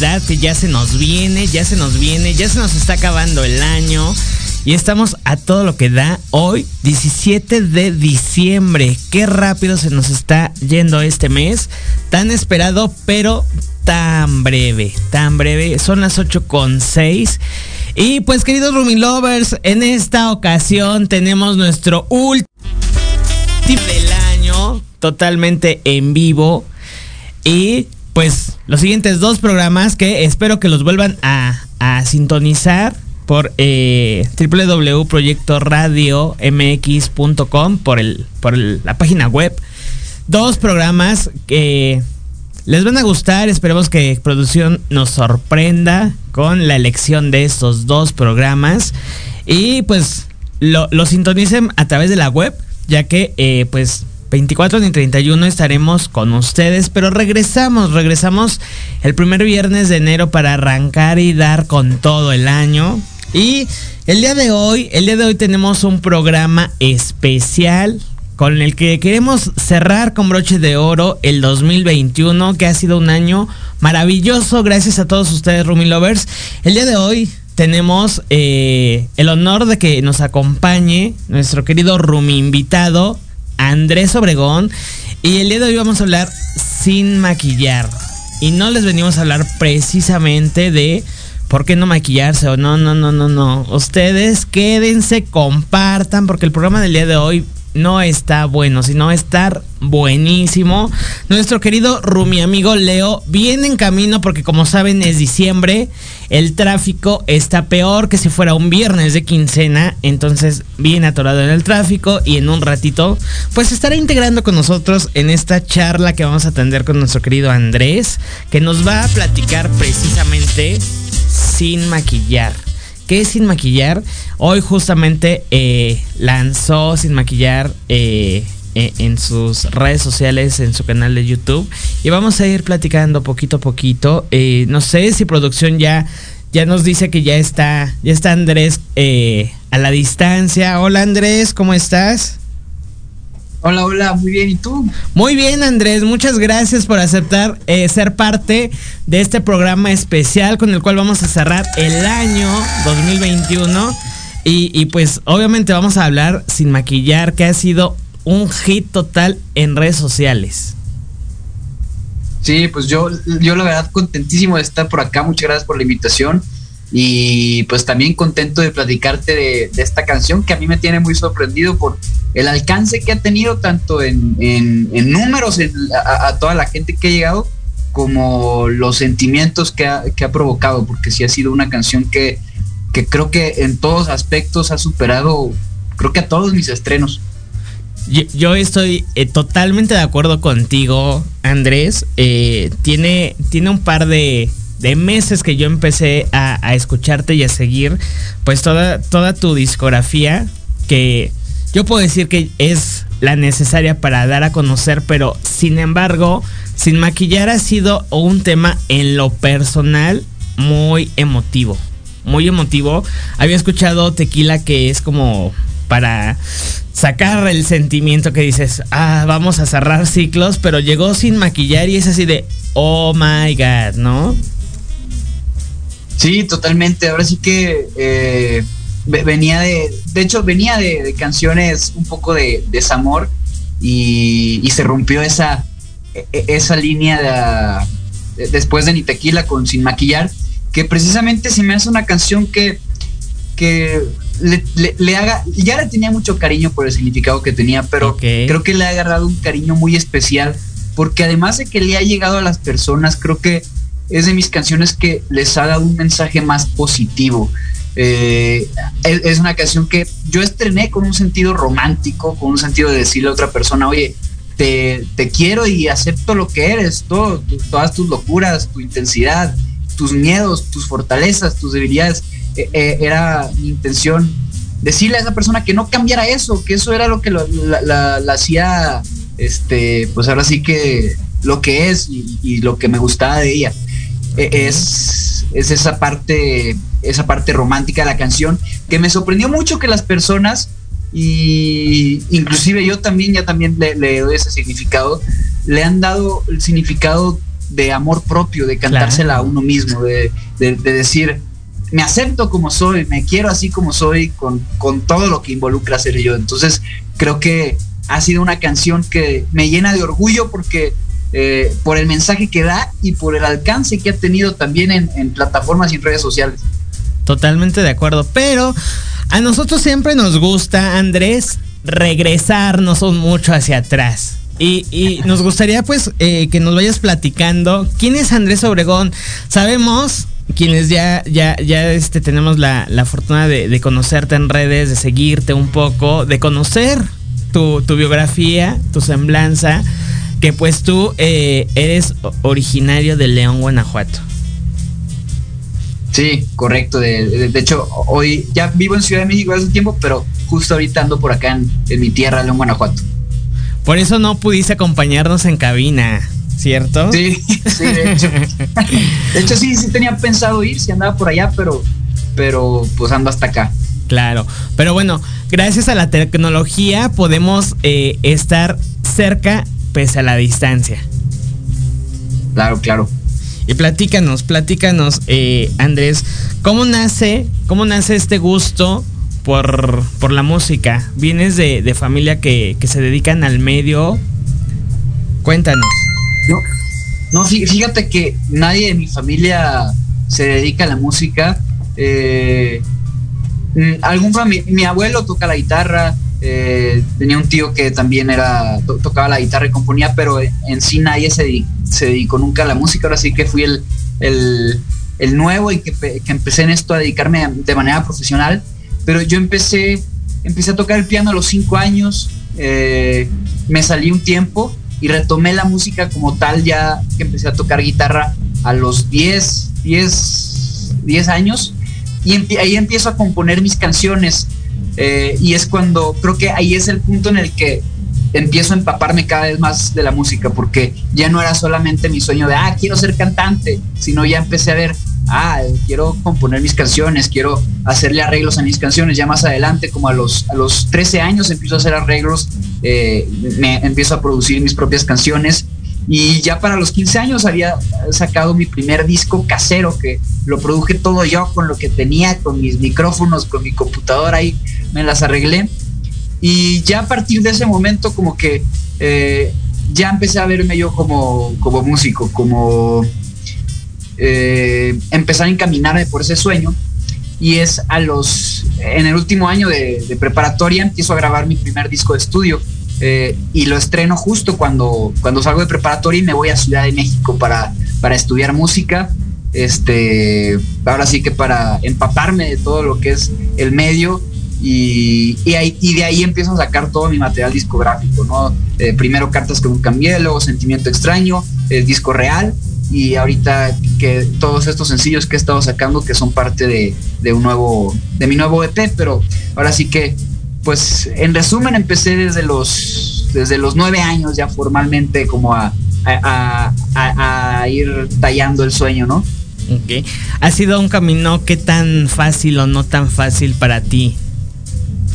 Que ya se nos viene, ya se nos viene, ya se nos está acabando el año. Y estamos a todo lo que da hoy, 17 de diciembre. Qué rápido se nos está yendo este mes. Tan esperado, pero tan breve, tan breve. Son las 8 con 6. Y pues queridos Rumi Lovers, en esta ocasión tenemos nuestro último del año, totalmente en vivo. Y pues los siguientes dos programas que espero que los vuelvan a, a sintonizar por eh, www.proyectoradiomx.com por, el, por la página web. Dos programas que les van a gustar. Esperemos que producción nos sorprenda con la elección de estos dos programas. Y pues lo, lo sintonicen a través de la web, ya que eh, pues 24 ni 31 estaremos con ustedes, pero regresamos, regresamos el primer viernes de enero para arrancar y dar con todo el año. Y el día de hoy, el día de hoy tenemos un programa especial con el que queremos cerrar con broche de oro el 2021, que ha sido un año maravilloso. Gracias a todos ustedes, Rumi Lovers. El día de hoy tenemos eh, el honor de que nos acompañe nuestro querido Rumi invitado, Andrés Obregón. Y el día de hoy vamos a hablar sin maquillar. Y no les venimos a hablar precisamente de por qué no maquillarse o no, no, no, no, no. Ustedes quédense, compartan, porque el programa del día de hoy no está bueno, sino estar buenísimo. Nuestro querido Rumi amigo Leo viene en camino porque como saben es diciembre, el tráfico está peor que si fuera un viernes de quincena, entonces viene atorado en el tráfico y en un ratito pues estará integrando con nosotros en esta charla que vamos a atender con nuestro querido Andrés, que nos va a platicar precisamente sin maquillar. ¿Qué es sin maquillar? Hoy justamente eh, lanzó sin maquillar eh, eh, en sus redes sociales, en su canal de YouTube. Y vamos a ir platicando poquito a poquito. Eh, no sé si producción ya, ya nos dice que ya está, ya está Andrés eh, a la distancia. Hola Andrés, ¿cómo estás? Hola, hola, muy bien, ¿y tú? Muy bien, Andrés, muchas gracias por aceptar eh, ser parte de este programa especial con el cual vamos a cerrar el año 2021. Y, y pues obviamente vamos a hablar sin maquillar, que ha sido un hit total en redes sociales. Sí, pues yo, yo la verdad contentísimo de estar por acá, muchas gracias por la invitación y pues también contento de platicarte de, esta canción que a mí me tiene muy sorprendido por el alcance que ha tenido tanto en, en- números a, a toda la gente que ha llegado como los sentimientos que ha, que ha provocado, porque sí ha sido una canción que, que creo que en todos aspectos ha superado, creo que a todos mis estrenos. Yo, yo estoy eh, totalmente de acuerdo contigo, Andrés. Eh, tiene, tiene un par de, meses que yo empecé a, a escucharte y a seguir pues toda, toda tu discografía que yo puedo decir que es la necesaria para dar a conocer, pero sin embargo, sin maquillar ha sido un tema en lo personal muy emotivo. Muy emotivo. Había escuchado Tequila que es como para sacar el sentimiento que dices, ah, vamos a cerrar ciclos, pero llegó sin maquillar y es así de, oh my god, ¿no? Sí, totalmente. Ahora sí que eh, venía de, de hecho, venía de, canciones un poco de desamor y, se rompió esa, e, e, esa línea de, después de Ni Tequila con Sin Maquillar, que precisamente se me hace una canción que, que le, haga, ya le tenía mucho cariño por el significado que tenía, pero creo que le ha agarrado un cariño muy especial, porque además de que le ha llegado a las personas, creo que es de mis canciones que les ha dado un mensaje más positivo. Eh, es, una canción que yo estrené con un sentido romántico, con un sentido de decirle a otra persona, oye, te, quiero y acepto lo que eres, todo, todas tus locuras, tu intensidad, tus miedos, tus fortalezas, tus debilidades. Eh, eh, era mi intención decirle a esa persona que no cambiara eso, que eso era lo que la, hacía, este, pues ahora sí que lo que es y, lo que me gustaba de ella. E, es, es esa parte, esa parte romántica de la canción que me sorprendió mucho que las personas y inclusive yo también ya también le, doy ese significado le han dado el significado de amor propio de cantársela a uno mismo de, de, decir me acepto como soy, me quiero así como soy, con, con todo lo que involucra ser yo. Entonces, creo que ha sido una canción que me llena de orgullo porque eh, por el mensaje que da y por el alcance que ha tenido también en, plataformas y en redes sociales. Totalmente de acuerdo, pero a nosotros siempre nos gusta, Andrés, regresarnos mucho hacia atrás. Y, nos gustaría pues eh, que nos vayas platicando quién es Andrés Obregón. Sabemos quienes ya, ya, ya este, tenemos la, fortuna de, conocerte en redes, de seguirte un poco, de conocer tu, biografía, tu semblanza, que pues tú eh, eres originario de León, Guanajuato. Sí, correcto. De, hecho, hoy ya vivo en Ciudad de México hace un tiempo, pero justo ahorita ando por acá en, en mi tierra, León, Guanajuato. Por eso no pudiste acompañarnos en cabina. ¿cierto? Sí, sí, de hecho. de hecho, sí, sí tenía pensado ir, si andaba por allá, pero, pero pues ando hasta acá. Claro, pero bueno, gracias a la tecnología podemos eh, estar cerca pese a la distancia. Claro, claro. Y platícanos, platícanos, eh, Andrés, ¿cómo nace, cómo nace este gusto por, por la música? ¿Vienes de, de familia que, que se dedican al medio? Cuéntanos. No, no, fíjate que nadie de mi familia se dedica a la música. Eh, mm, algún mi, abuelo toca la guitarra, eh, tenía un tío que también era tocaba la guitarra y componía, pero en sí nadie se, dedicó nunca a la música. Ahora sí que fui el, el, nuevo y que, empecé en esto a dedicarme de manera profesional. Pero yo empecé, empecé a tocar el piano a los cinco años, eh, me salí un tiempo y retomé la música como tal ya que empecé a tocar guitarra a los 10, 10, 10 años. Y ahí empiezo a componer mis canciones eh, y es cuando creo que ahí es el punto en el que empiezo a empaparme cada vez más de la música porque ya no era solamente mi sueño de, ah, quiero ser cantante, sino ya empecé a ver ah, quiero componer mis canciones, quiero hacerle arreglos a mis canciones. Ya más adelante, como a los, a los 13 años, empiezo a hacer arreglos, eh, me empiezo a producir mis propias canciones. Y ya para los 15 años había sacado mi primer disco casero, que lo produje todo yo con lo que tenía, con mis micrófonos, con mi computadora, y me las arreglé. Y ya a partir de ese momento como que eh, ya empecé a verme yo como, como músico, como eh, empezar a encaminarme por ese sueño. Y es a los, en el último año de, preparatoria, empiezo a grabar mi primer disco de estudio. Eh, y lo estreno justo cuando, cuando salgo de preparatoria y me voy a Ciudad de México para, para estudiar música. Este, ahora sí que para empaparme de todo lo que es el medio y, y, de ahí empiezo a sacar todo mi material discográfico, ¿no? Eh, primero Cartas que un cambié, luego Sentimiento Extraño, el disco real y ahorita que todos estos sencillos que he estado sacando que son parte de, un nuevo de mi nuevo EP pero ahora sí que pues en resumen empecé desde los desde los nueve años ya formalmente como a, a, ir tallando el sueño no Ok. ¿Ha sido un camino qué tan fácil o no tan fácil para ti?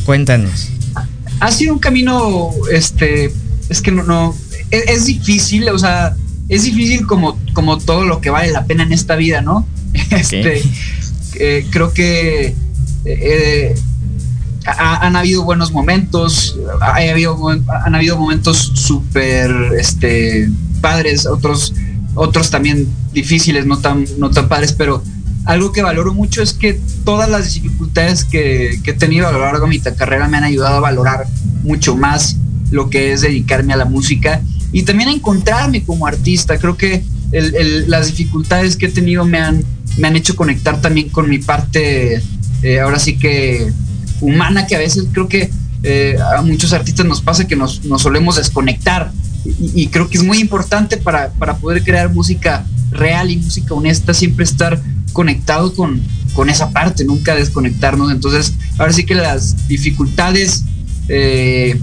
Cuéntanos. Ha sido un camino, este, es que no, no es, es difícil, o sea, es difícil como, como todo lo que vale la pena en esta vida, ¿no? Este, eh, creo que eh, ha- han habido buenos momentos, ha habido, han habido momentos súper este, padres, otros, otros también difíciles, no tan, no tan padres, pero algo que valoro mucho es que todas las dificultades que, que he tenido a lo largo de mi carrera me han ayudado a valorar mucho más lo que es dedicarme a la música y también a encontrarme como artista. Creo que el- el- las dificultades que he tenido me han, me han hecho conectar también con mi parte, eh, ahora sí que humana, que a veces creo que eh, a muchos artistas nos pasa que nos, nos solemos desconectar. Y, y creo que es muy importante para, para poder crear música real y música honesta, siempre estar conectado con, con esa parte, nunca desconectarnos. Entonces, ahora sí que las dificultades eh,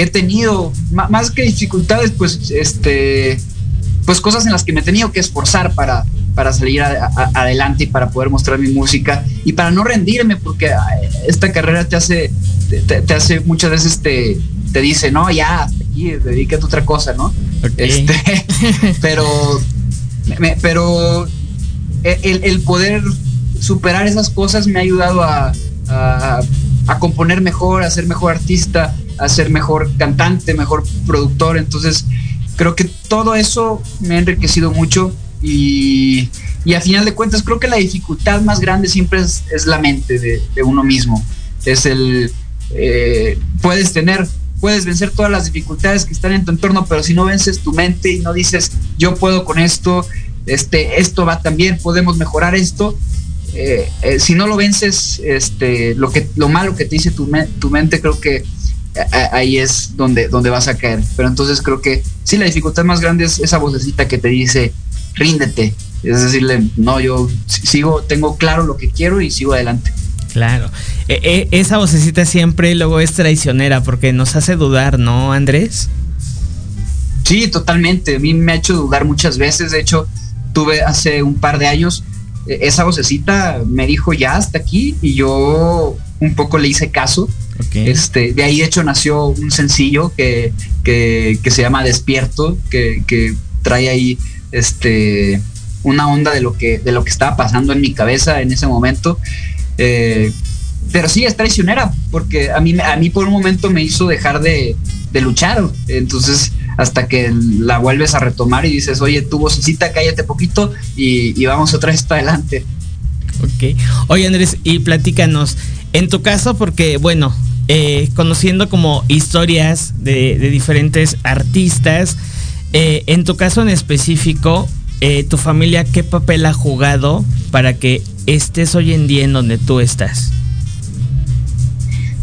que he tenido, más que dificultades, pues, este, pues cosas en las que me he tenido que esforzar para, para salir a- a- adelante y para poder mostrar mi música y para no rendirme, porque ay, esta carrera te hace, te, te hace muchas veces te, te dice, no, ya, hasta aquí, dedícate a otra cosa, ¿no? Este, pero, me- pero el, el poder superar esas cosas me ha ayudado a, a- a componer mejor, a ser mejor artista, a ser mejor cantante, mejor productor. Entonces, creo que todo eso me ha enriquecido mucho y, y a final de cuentas creo que la dificultad más grande siempre es, la mente de, uno mismo. Es el, eh, puedes tener, puedes vencer todas las dificultades que están en tu entorno, pero si no vences tu mente y no dices, yo puedo con esto, este, esto va también, podemos mejorar esto, eh, eh, si no lo vences, este, lo, que, lo malo que te dice tu, me- tu mente, creo que ahí es donde, donde vas a caer. Pero entonces creo que sí, la dificultad más grande es esa vocecita que te dice, ríndete. Es decirle, no, yo si- sigo, tengo claro lo que quiero y sigo adelante. Claro. E- e- esa vocecita siempre luego es traicionera porque nos hace dudar, ¿no, Andrés? Sí, totalmente. A mí me ha hecho dudar muchas veces. De hecho, tuve hace un par de años eh, esa vocecita me dijo ya hasta aquí y yo un poco le hice caso. Este, de ahí de hecho nació un sencillo que, que, que se llama Despierto, que, que trae ahí este, una onda de lo, que, de lo que estaba pasando en mi cabeza en ese momento. Eh, pero sí, es traicionera, porque a mí, a mí por un momento me hizo dejar de, de luchar. Entonces, hasta que la vuelves a retomar y dices, oye, tu vocecita, cállate poquito y, y vamos otra vez para adelante. Ok. Oye, Andrés, y platícanos. En tu caso, porque, bueno, eh, conociendo como historias de, diferentes artistas, eh, en tu caso en específico, eh, ¿tu familia qué papel ha jugado para que estés hoy en día en donde tú estás?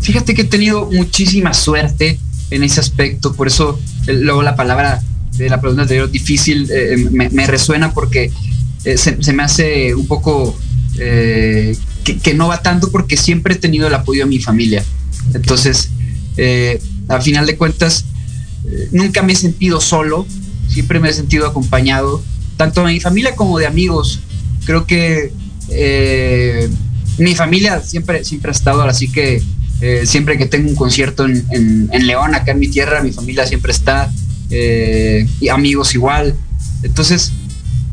Fíjate que he tenido muchísima suerte en ese aspecto, por eso luego la palabra de la pregunta anterior difícil me, me resuena porque se, me hace un poco que, no va tanto porque siempre he tenido el apoyo de mi familia. Entonces, eh, al final de cuentas, eh, nunca me he sentido solo, siempre me he sentido acompañado, tanto de mi familia como de amigos. Creo que eh, mi familia siempre, siempre ha estado, así que eh, siempre que tengo un concierto en, en- León, acá en mi tierra, mi familia siempre está, y amigos igual. Entonces,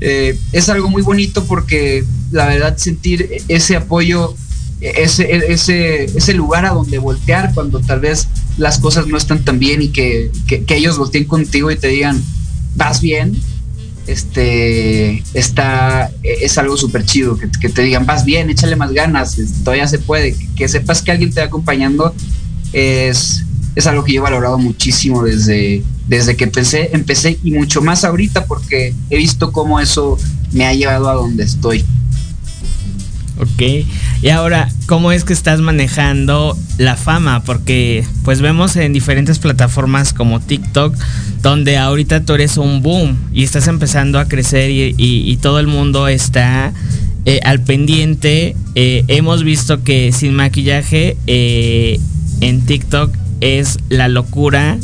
es algo muy bonito porque la verdad sentir ese apoyo, ese, ese, ese lugar a donde voltear cuando tal vez las cosas no están tan bien y que, que- ellos volteen contigo y te digan, vas bien, este está es algo súper chido que, te digan vas bien échale más ganas todavía se puede que, que sepas que alguien te va acompañando es, es algo que yo he valorado muchísimo desde, desde que empecé, empecé y mucho más ahorita porque he visto cómo eso me ha llevado a donde estoy. Ok. Y ahora, ¿cómo es que estás manejando la fama? Porque pues vemos en diferentes plataformas como TikTok, donde ahorita tú eres un boom y estás empezando a crecer y, todo el mundo está eh, al pendiente. Eh, hemos visto que sin maquillaje eh, en TikTok es la locura.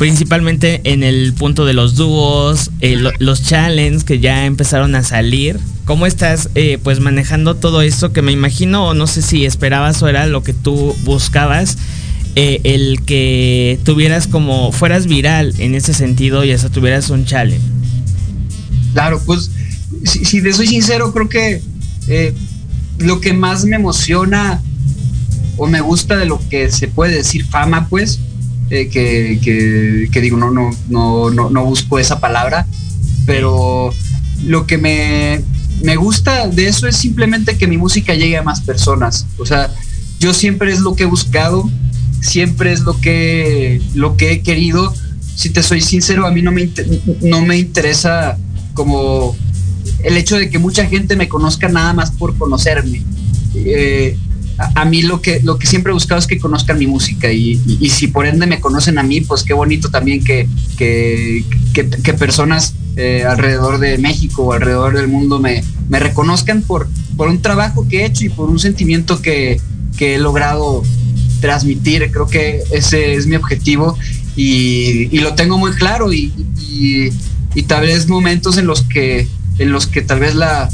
Principalmente en el punto de los dúos, eh, lo- los challenges que ya empezaron a salir. ¿Cómo estás eh, pues manejando todo esto que me imagino no sé si esperabas o era lo que tú buscabas? eh, el que tuvieras como fueras viral en ese sentido y hasta tuvieras un challenge. Claro, pues si, si te soy sincero, creo que eh, lo que más me emociona o me gusta de lo que se puede decir fama, pues, eh, que, que- digo, no, no, no, no, no busco esa palabra, pero lo que me, me gusta de eso es simplemente que mi música llegue a más personas. O sea, yo siempre es lo que he buscado, siempre es lo que, lo que he querido. Si te soy sincero, a mí no me, no me interesa como el hecho de que mucha gente me conozca nada más por conocerme. Eh, a, mí lo que, lo que siempre he buscado es que conozcan mi música y, si por ende me conocen a mí, pues qué bonito también que, personas eh, alrededor de México o alrededor del mundo me, reconozcan por, un trabajo que he hecho y por un sentimiento que, he logrado transmitir. Creo que ese es mi objetivo y, lo tengo muy claro y, tal vez momentos en los que, en los que tal vez la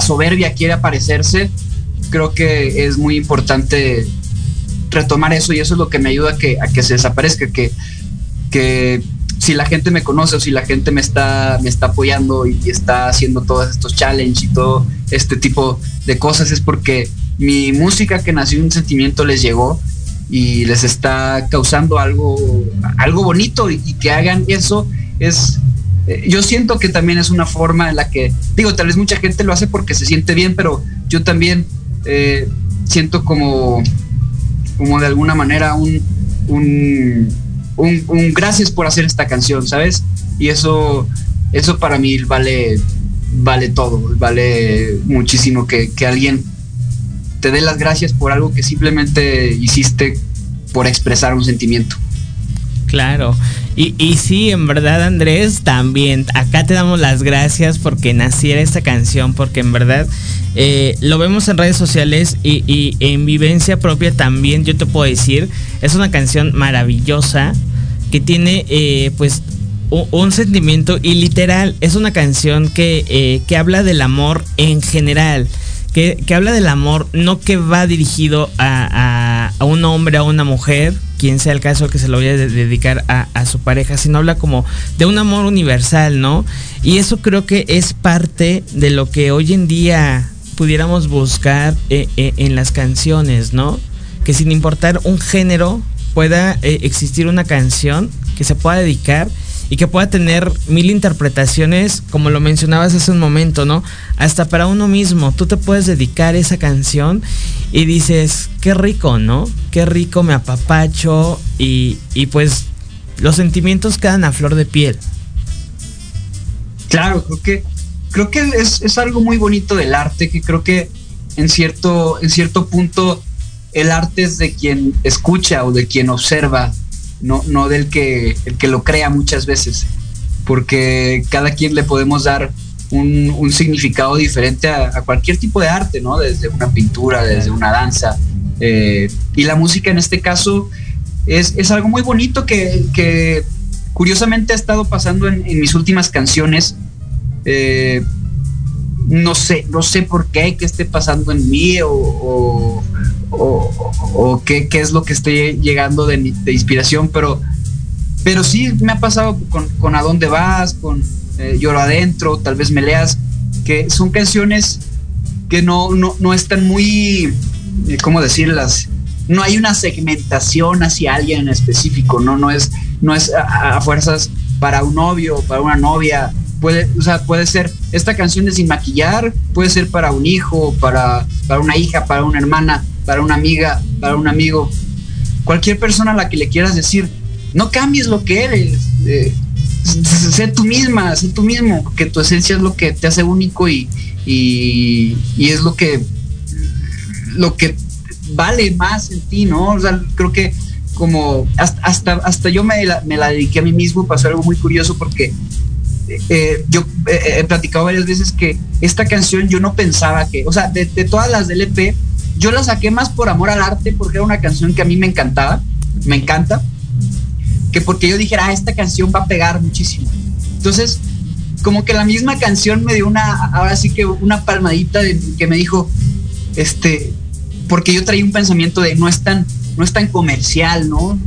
soberbia quiere aparecerse, creo que es muy importante retomar eso y eso es lo que me ayuda a que, a que se desaparezca, que, que si la gente me conoce o si la gente me está, me está apoyando y está haciendo todos estos challenges y todo este tipo de cosas es porque mi música que nació un sentimiento les llegó y les está causando algo, algo bonito y, y que hagan eso es eh, yo siento que también es una forma en la que, digo, tal vez mucha gente lo hace porque se siente bien, pero yo también eh, siento como, como de alguna manera un, un, un, un gracias por hacer esta canción, ¿sabes? Y eso, eso para mí vale, vale todo, vale muchísimo que, que alguien te dé las gracias por algo que simplemente hiciste por expresar un sentimiento. Claro. Y, y sí, en verdad, Andrés, también. Acá te damos las gracias porque naciera esta canción, porque en verdad eh, lo vemos en redes sociales y, en vivencia propia también, yo te puedo decir, es una canción maravillosa que tiene eh, pues un sentimiento y literal, es una canción que, eh, que habla del amor en general. Que, que habla del amor, no que va dirigido a, a- a un hombre, a una mujer, quien sea el caso que se lo vaya a de- dedicar a, a su pareja, sino habla como de un amor universal, ¿no? Y eso creo que es parte de lo que hoy en día pudiéramos buscar eh, eh, en las canciones, ¿no? Que sin importar un género pueda eh, existir una canción que se pueda dedicar y que pueda tener mil interpretaciones, como lo mencionabas hace un momento, ¿no? Hasta para uno mismo, tú te puedes dedicar esa canción y dices, qué rico, ¿no? Qué rico me apapacho y, y pues los sentimientos quedan a flor de piel. Claro, creo que creo que es, es algo muy bonito del arte, que creo que en cierto, en cierto punto el arte es de quien escucha o de quien observa, no, no del que, el que lo crea muchas veces, porque cada quien le podemos dar un, un significado diferente a, cualquier tipo de arte, ¿no? Desde una pintura, desde una danza. eh, y la música en este caso es, es algo muy bonito que, curiosamente ha estado pasando en, mis últimas canciones. Eh, no sé, no sé por qué que esté pasando en mí o, o- o qué, qué es lo que esté llegando de, de inspiración, pero, pero sí me ha pasado con, con A dónde vas, con eh, Lloro adentro, tal vez me leas, que son canciones que no, no, no están muy, eh, ¿cómo decirlas? No hay una segmentación hacia alguien en específico, no, no es, no es a, a fuerzas para un novio, para una novia, puede, o sea, puede ser esta canción de sin maquillar, puede ser para un hijo, para, para una hija, para una hermana, para una amiga, para un amigo, cualquier persona a la que le quieras decir, no cambies lo que eres, eh, sé tú misma, sé tú mismo, que tu esencia es lo que te hace único y, y, es lo que lo que vale más en ti, ¿no? O sea, creo que como hasta, hasta, hasta yo me la, me la dediqué a mí mismo, pasó algo muy curioso porque eh, yo eh, he platicado varias veces que esta canción yo no pensaba que, o sea, de, de todas las del EP, yo la saqué más por amor al arte, porque era una canción que a mí me encantaba, me encanta, que porque yo dijera, ah, esta canción va a pegar muchísimo. Entonces, como que la misma canción me dio una, ahora sí que una palmadita de, que me dijo, este, porque yo traía un pensamiento de no es tan, no es tan comercial, ¿no?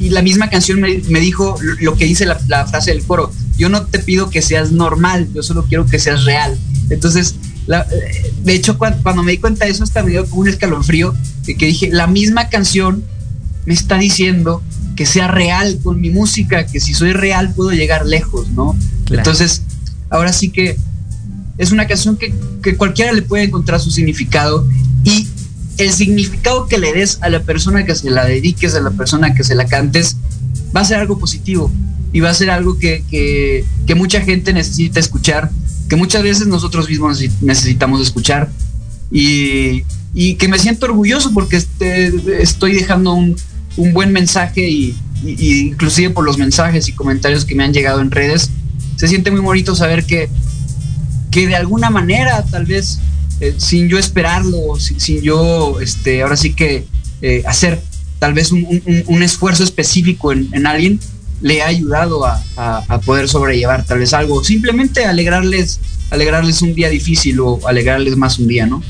Y la misma canción me, dijo lo que dice la, frase del coro, yo no te pido que seas normal, yo solo quiero que seas real. Entonces, la, de hecho, cuando, cuando, me di cuenta de eso, hasta me dio como un escalofrío, de que dije, la misma canción me está diciendo que sea real con mi música, que si soy real puedo llegar lejos, ¿no? Claro. Entonces, ahora sí que es una canción que, que, cualquiera le puede encontrar su significado y el significado que le des a la persona que se la dediques, a la persona que se la cantes, va a ser algo positivo y va a ser algo que, que, que mucha gente necesita escuchar, que muchas veces nosotros mismos necesitamos escuchar. Y, y que me siento orgulloso porque este, estoy dejando un, un buen mensaje y, inclusive por los mensajes y comentarios que me han llegado en redes, se siente muy bonito saber que, que de alguna manera, tal vez eh, sin yo esperarlo, sin, sin, yo, este, ahora sí que eh, hacer tal vez un, un, esfuerzo específico en, alguien, le ha ayudado a, a, poder sobrellevar tal vez algo, simplemente alegrarles, alegrarles un día difícil o alegrarles más un día, ¿no?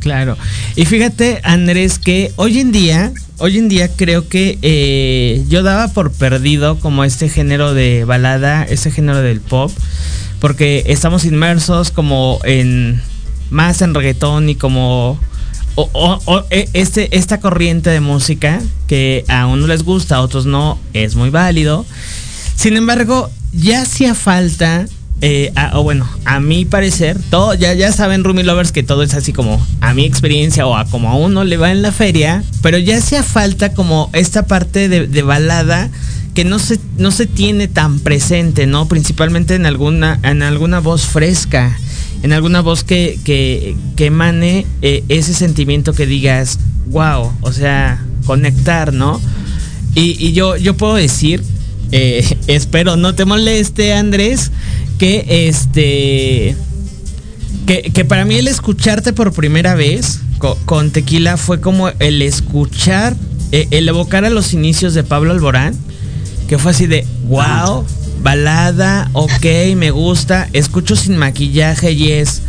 Claro. Y fíjate, Andrés, que hoy en día, hoy en día creo que eh, yo daba por perdido como este género de balada, este género del pop, porque estamos inmersos como en más en reggaetón y como o, o, este, esta corriente de música que a uno les gusta, a otros no, es muy válido. Sin embargo, ya hacía falta eh, o bueno, a mi parecer, todo, ya, ya saben, Rumi Lovers, que todo es así como a mi experiencia o a como a uno le va en la feria, pero ya hacía falta como esta parte de, de balada que no se, no se tiene tan presente, ¿no? Principalmente en alguna, en alguna voz fresca, en alguna voz que, que, que emane eh, ese sentimiento que digas, wow, o sea, conectar, ¿no? Y, y yo, yo puedo decir, eh, espero no te moleste, Andrés, que este que, que, para mí el escucharte por primera vez con, tequila fue como el escuchar eh, el evocar a los inicios de Pablo Alborán que fue así de wow balada ok me gusta escucho sin maquillaje y es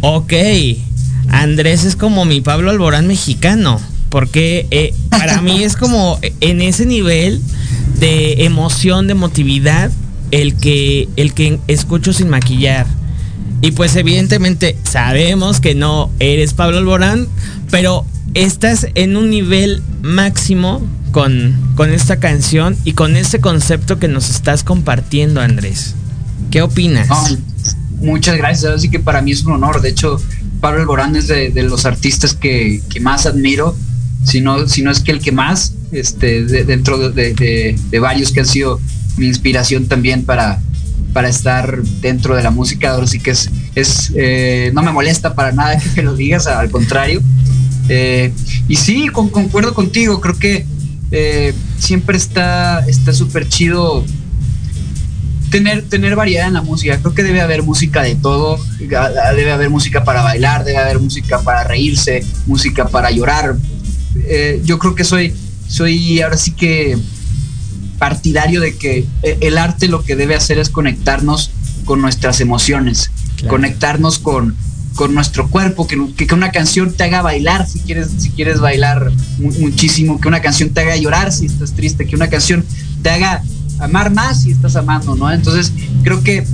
ok Andrés es como mi Pablo Alborán mexicano porque eh, para mí es como en ese nivel de emoción de emotividad el que, el que escucho sin maquillar. Y pues evidentemente sabemos que no eres Pablo Alborán, pero estás en un nivel máximo con, con esta canción y con este concepto que nos estás compartiendo, Andrés. ¿Qué opinas? Muchas gracias, así que para mí es un honor. De hecho, Pablo Alborán es de, los artistas que, que, más admiro, si no, es que el que más, este, de, dentro de, de varios que han sido mi inspiración también para, para estar dentro de la música. Ahora sí que es, es eh, no me molesta para nada que lo digas, al contrario. Eh, y sí, con, concuerdo contigo, creo que eh, siempre está súper chido tener, tener variedad en la música. Creo que debe haber música de todo, debe haber música para bailar, debe haber música para reírse, música para llorar. Eh, yo creo que soy, soy ahora sí que partidario de que eh, el arte lo que debe hacer es conectarnos con nuestras emociones, claro. conectarnos con, con nuestro cuerpo, que, que, una canción te haga bailar si quieres, si quieres bailar muchísimo, que una canción te haga llorar si estás triste, que una canción te haga amar más si estás amando, ¿no? Entonces, creo que,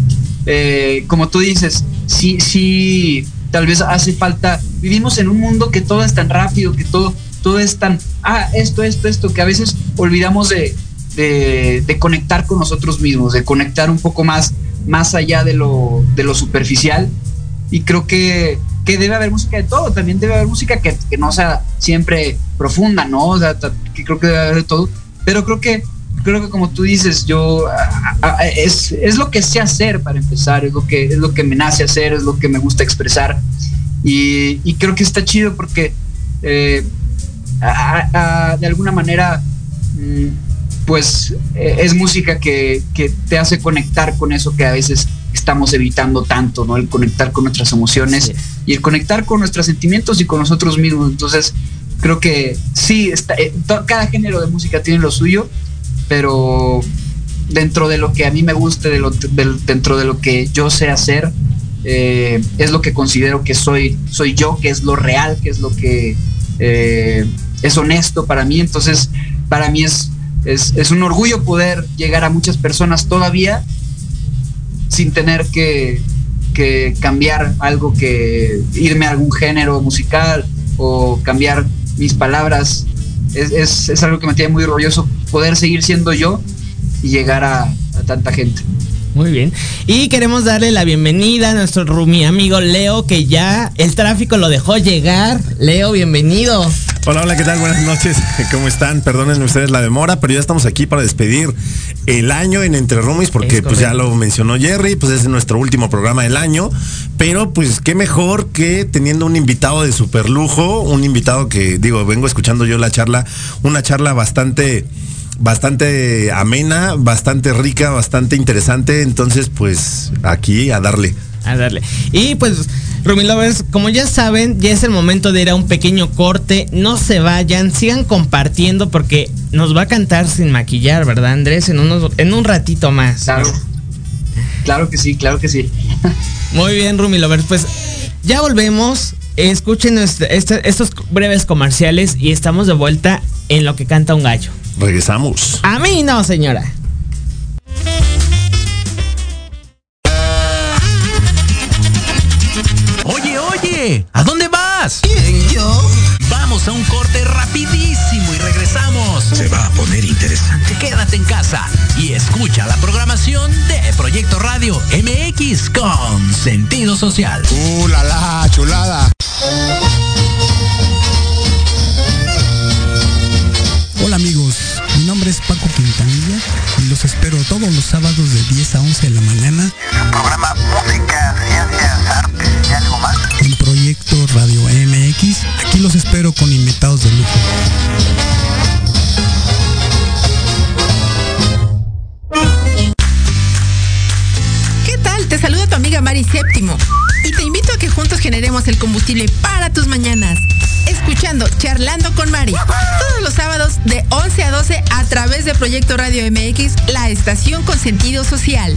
eh, como tú dices, sí, sí, tal vez hace falta, vivimos en un mundo que todo es tan rápido, que todo, todo es tan, ah, esto, esto, esto, que a veces olvidamos de, de, de, conectar con nosotros mismos, de conectar un poco más, más allá de lo, de lo superficial. Y creo que, que, debe haber música de todo, también debe haber música que, que no sea siempre profunda, ¿no? O sea, que creo que debe haber de todo. Pero creo que, creo que como tú dices, yo es, es lo que sé hacer para empezar, es lo, que, es lo que me nace hacer, es lo que me gusta expresar. Y, y creo que está chido porque eh, de alguna manera mmm, pues eh, es música que, que, te hace conectar con eso que a veces estamos evitando tanto, ¿no? El conectar con nuestras emociones sí. y el conectar con nuestros sentimientos y con nosotros mismos. Entonces, creo que sí, está, eh, cada género de música tiene lo suyo, pero dentro de lo que a mí me guste, de lo- del- dentro de lo que yo sé hacer, eh, es lo que considero que soy, soy yo, que es lo real, que es lo que eh, es honesto para mí. Entonces, para mí es, es, es un orgullo poder llegar a muchas personas todavía sin tener que, que cambiar algo que irme a algún género musical o cambiar mis palabras. Es, es, es algo que me tiene muy orgulloso poder seguir siendo yo y llegar a, a tanta gente. Muy bien. Y queremos darle la bienvenida a nuestro Rumi amigo Leo, que ya el tráfico lo dejó llegar. Leo, bienvenido. Hola, hola, ¿qué tal? Buenas noches. ¿Cómo están? Perdonen ustedes la demora, pero ya estamos aquí para despedir el año en Entre Rumis, porque Es pues ya lo mencionó Jerry, pues es nuestro último programa del año. Pero pues qué mejor que teniendo un invitado de super lujo, un invitado que, digo, vengo escuchando yo la charla, una charla bastante bastante amena, bastante rica, bastante interesante. Entonces, pues aquí a darle. A darle. Y pues, Rumi Lovers, como ya saben, ya es el momento de ir a un pequeño corte. No se vayan, sigan compartiendo porque nos va a cantar sin maquillar, ¿verdad, Andrés? En, unos, en un ratito más. Claro. Claro que sí, claro que sí. Muy bien, Rumi Lovers. Pues ya volvemos. Escuchen este- este- estos breves comerciales y estamos de vuelta en lo que canta un gallo. Regresamos. A mí no, señora. Oye, oye, ¿a dónde vas? ¿Quién, yo? Vamos a un corte rapidísimo y regresamos. Se va a poner interesante. Quédate en casa y escucha la programación de Proyecto Radio MX con sentido social. ¡Uh, la, la, chulada! Es Paco Quintanilla y los espero todos los sábados de 10 a 11 de la mañana Programa Música, Ciencias, Artes y algo más. en Proyecto Radio MX. Aquí los espero con invitados de lujo. ¿Qué tal? Te saluda tu amiga Mari Séptimo y te invito a que juntos generemos el combustible para tus mañanas. Escuchando Charlando con Mari todos los sábados de 11 a 12 a través de Proyecto Radio MX, la estación con sentido social.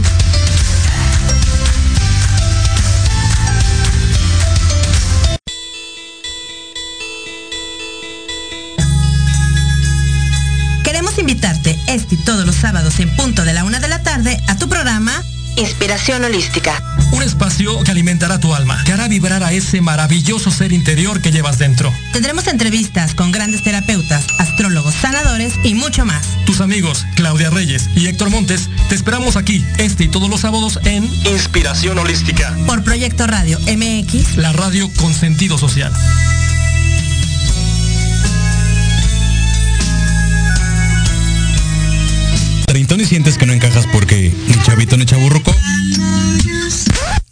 Queremos invitarte este y todos los sábados en punto de la una de la tarde a tu programa Inspiración Holística. Un espacio que alimentará tu alma, que hará vibrar a ese maravilloso ser interior que llevas dentro. Tendremos entrevistas con grandes terapeutas, astrólogos, sanadores y mucho más. Tus amigos Claudia Reyes y Héctor Montes te esperamos aquí este y todos los sábados en Inspiración Holística, Por Proyecto Radio MX. la radio con sentido social. Treintón y sientes que no encajas porque ni chavito ni chaburruco.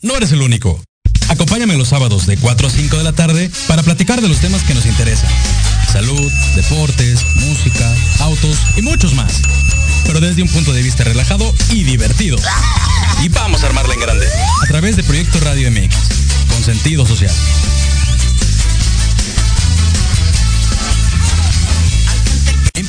No eres el único. Acompáñame los sábados de 4 a 5 de la tarde para platicar de los temas que nos interesan. Salud, deportes, música, autos y muchos más. Pero desde un punto de vista relajado y divertido. Y vamos a armarla en grande. A través de Proyecto Radio MX. Con sentido social.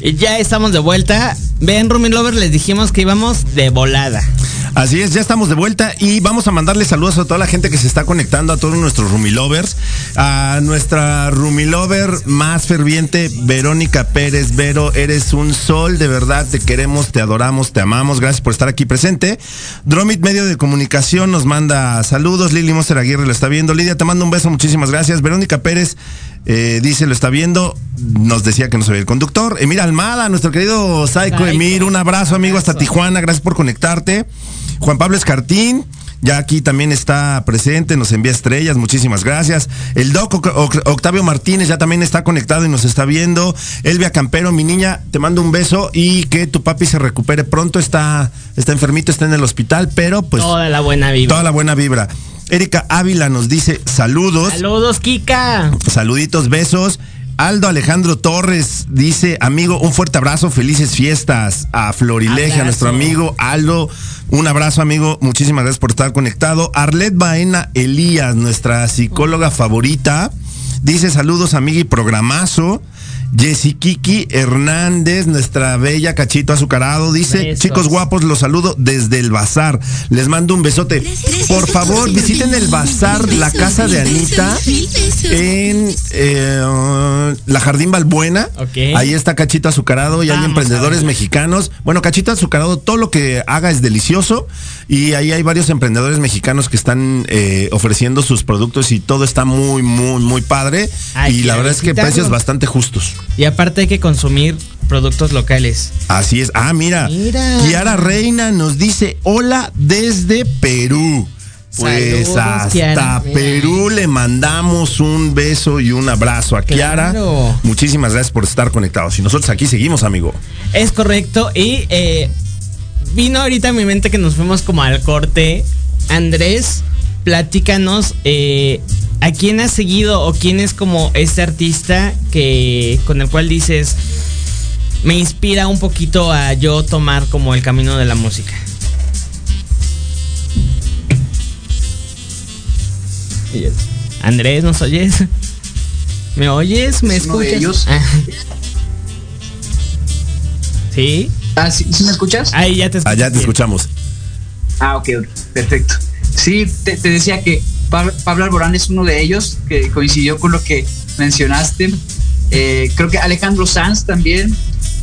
Ya estamos de vuelta. Ven, Rumi Lovers, les dijimos que íbamos de volada. Así es, ya estamos de vuelta y vamos a mandarle saludos a toda la gente que se está conectando, a todos nuestros Rumilovers, a nuestra Rumilover más ferviente, Verónica Pérez. Vero, eres un sol, de verdad, te queremos, te adoramos, te amamos, gracias por estar aquí presente. Dromit Medio de Comunicación nos manda saludos, Lili Monster Aguirre lo está viendo, Lidia, te mando un beso, muchísimas gracias. Verónica Pérez eh, dice, lo está viendo, nos decía que no se ve el conductor. Emir Almada, nuestro querido Saiko. Emir, un abrazo amigo hasta. Tijuana, gracias por conectarte. Juan Pablo Escartín ya aquí también está presente, nos envía estrellas, muchísimas gracias. El Doc Oc- Oc- Octavio Martínez ya también está conectado y nos está viendo. Elvia Campero, mi niña, te mando un beso y que tu papi se recupere pronto. Está, está enfermito, está en el hospital, pero pues Toda la buena vibra. toda la buena vibra. Erika Ávila nos dice saludos. Saludos, Kika. Saluditos, besos. Aldo Alejandro Torres dice, amigo, un fuerte abrazo, felices fiestas a Florilegia, Abrazo. nuestro amigo Aldo. Un abrazo, amigo. Muchísimas gracias por estar conectado. Arlet Baena Elías, nuestra psicóloga favorita, dice saludos, amiga y programazo. Jessy Hernández, nuestra bella cachito azucarado, dice, chicos guapos, los saludo desde el bazar. Les mando un besote. Por favor, visiten el bazar, la casa de Anita en eh, la Jardín Balbuena. Ok. Ahí está Cachito Azucarado y hay emprendedores mexicanos. Bueno, Cachito Azucarado, todo lo que haga es delicioso y ahí hay varios emprendedores mexicanos que están eh, ofreciendo sus productos y todo está muy, muy, muy padre. Y la verdad es que precios bastante justos. Y aparte hay que consumir productos locales. Así es. Ah, mira. Mira. Kiara Reina nos dice hola desde Perú. Pues Saludos, hasta Kiara. Mira. Perú le mandamos un beso y un abrazo a Kiara. Claro. Muchísimas gracias por estar conectados. Y nosotros aquí seguimos, amigo. Es correcto. Y eh, vino ahorita a mi mente que nos fuimos como al corte. Andrés, platícanos eh, a quién has seguido o quién es como este artista que con el cual dices me inspira un poquito a yo tomar como el camino de la música. Andrés, ¿nos oyes? ¿Me oyes? ¿Me Es uno de escuchas? ellos. Ah. ¿Sí? Ah, ¿sí, sí me escuchas? Ahí ya te escucho Allá te escuchamos. Ah, ok, perfecto. Sí, te, decía que Pab- Pablo Alborán es uno de ellos, que coincidió con lo que mencionaste. Eh, creo que Alejandro Sanz también,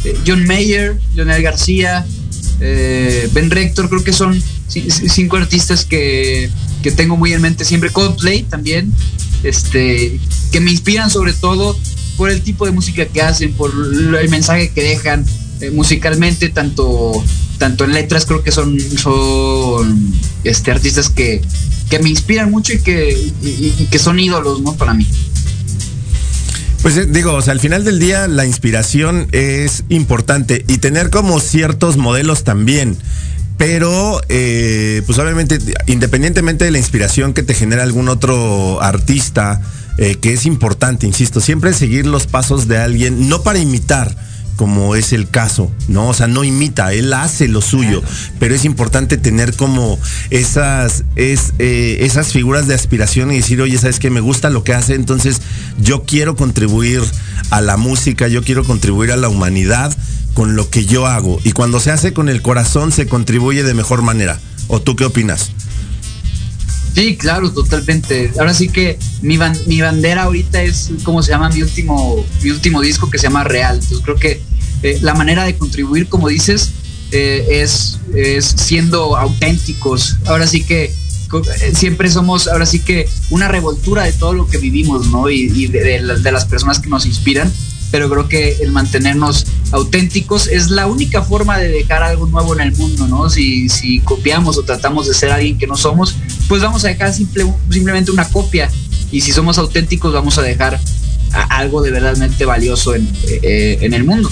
eh, John Mayer, Leonel García, eh, Ben Rector, creo que son ci- ci- cinco artistas que, que tengo muy en mente siempre. Coldplay también, este, que me inspiran sobre todo por el tipo de música que hacen, por el mensaje que dejan musicalmente, tanto, tanto en letras, creo que son, son este, artistas que, que me inspiran mucho y que, que son ídolos para mí. Pues eh, digo, o sea, al final del día la inspiración es importante y tener como ciertos modelos también. Pero, eh, pues obviamente, independientemente de la inspiración que te genera algún otro artista, eh, que es importante, insisto, siempre seguir los pasos de alguien, no para imitar, como es el caso, ¿no? O sea, no imita, él hace lo suyo, pero es importante tener como esas, es, eh, esas figuras de aspiración y decir, oye, ¿sabes qué? Me gusta lo que hace, entonces yo quiero contribuir a la música, yo quiero contribuir a la humanidad con lo que yo hago. Y cuando se hace con el corazón, se contribuye de mejor manera. ¿O tú qué opinas? Sí, claro, totalmente. Ahora sí que mi, mi bandera ahorita es como se llama mi último, mi último disco que se llama Real. Entonces creo que eh, la manera de contribuir, como dices, eh, es, es siendo auténticos. Ahora sí que eh, siempre somos, ahora sí que una revoltura de todo lo que vivimos, ¿no? Y, de, de las personas que nos inspiran. Pero creo que el mantenernos auténticos es la única forma de dejar algo nuevo en el mundo, ¿no? Si, copiamos o tratamos de ser alguien que no somos, pues vamos a dejar simple, simplemente una copia. Y si somos auténticos, vamos a dejar algo de verdaderamente valioso en, eh, en el mundo.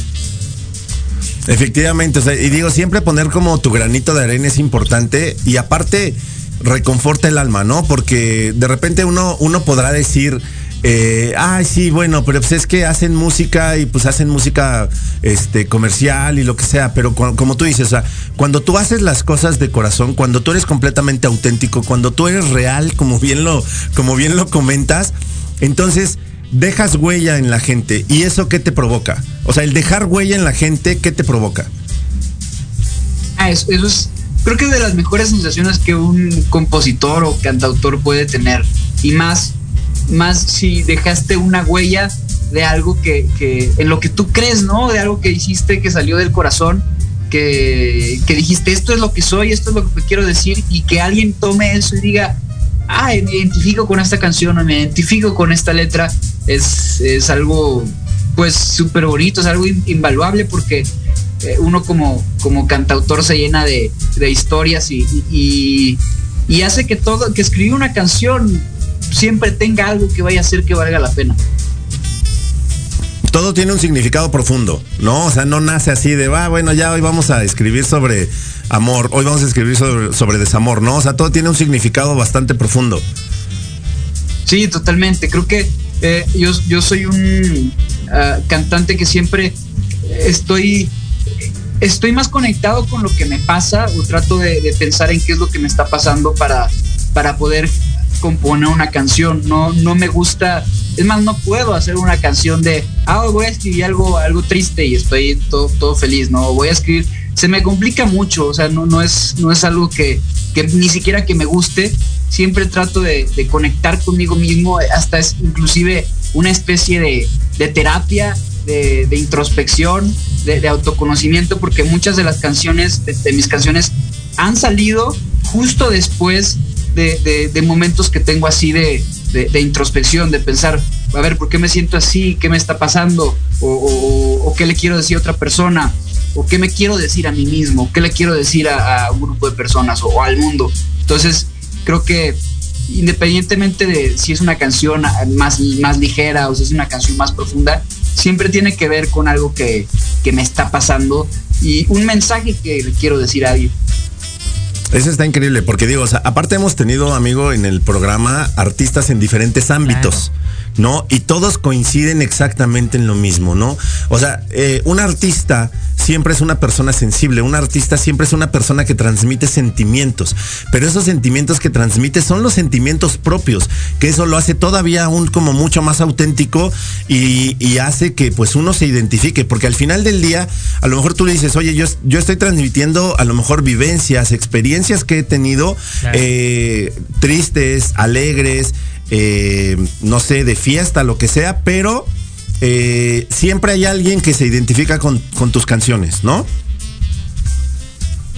Efectivamente, y digo, siempre poner como tu granito de arena es importante y aparte reconforta el alma, ¿no? Porque de repente uno, uno podrá decir, eh, ay, sí, bueno, pero pues es que hacen música y pues hacen música este, comercial y lo que sea, pero como tú dices, o sea, cuando tú haces las cosas de corazón, cuando tú eres completamente auténtico, cuando tú eres real, como bien lo, como bien lo comentas, entonces dejas huella en la gente. ¿Y eso qué te provoca? O sea, el dejar huella en la gente, ¿qué te provoca? Ah, eso, eso es, creo que es de las mejores sensaciones que un compositor o cantautor puede tener. Y más, más si dejaste una huella de algo que, que en lo que tú crees, ¿no? De algo que hiciste, que salió del corazón, que, que dijiste, esto es lo que soy, esto es lo que quiero decir, y que alguien tome eso y diga, ah, me identifico con esta canción o me identifico con esta letra, es, es algo pues súper bonito, es algo in- invaluable porque eh, uno como, como cantautor se llena de, de historias y, y- y hace que todo, que escribir una canción siempre tenga algo que vaya a hacer que valga la pena. Todo tiene un significado profundo, ¿no? O sea, no nace así de, va, bueno, ya hoy vamos a escribir sobre amor, hoy vamos a escribir sobre, sobre desamor, ¿no? O sea, todo tiene un significado bastante profundo. Sí, totalmente. Creo que eh, yo, yo soy un ah, cantante que siempre estoy, estoy más conectado con lo que me pasa o trato de, de pensar en qué es lo que me está pasando para, para poder componer una canción. No, no me gusta, es más, no puedo hacer una canción de, ah, voy a escribir algo, algo triste y estoy todo, todo feliz, no, voy a escribir, se me complica mucho, o sea, no, no, es, no es algo que, que ni siquiera que me guste, siempre trato de, conectar conmigo mismo, hasta es inclusive una especie de, de terapia, de, introspección, de, autoconocimiento, porque muchas de las canciones, de mis canciones, han salido justo después de, momentos que tengo así de, introspección, de pensar, a ver, ¿por qué me siento así? ¿Qué me está pasando? O, qué le quiero decir a otra persona? ¿O qué me quiero decir a mí mismo? ¿Qué le quiero decir a, un grupo de personas o, o, al mundo? Entonces, creo que independientemente de si es una canción más, más ligera o si es una canción más profunda, siempre tiene que ver con algo que, que me está pasando y un mensaje que le quiero decir a alguien. Eso está increíble, porque digo, aparte hemos tenido, amigo, en el programa artistas en diferentes ámbitos. ¿No? Y todos coinciden exactamente en lo mismo, ¿no? O sea, eh, un artista siempre es una persona sensible, un artista siempre es una persona que transmite sentimientos, pero esos sentimientos que transmite son los sentimientos propios, que eso lo hace todavía aún como mucho más auténtico y, y, hace que pues uno se identifique, porque al final del día, a lo mejor tú le dices, oye, yo, yo estoy transmitiendo a lo mejor vivencias, experiencias que he tenido, claro. eh, tristes, alegres, eh, no sé, de fiesta, lo que sea, pero eh, siempre hay alguien que se identifica con, tus canciones, ¿no?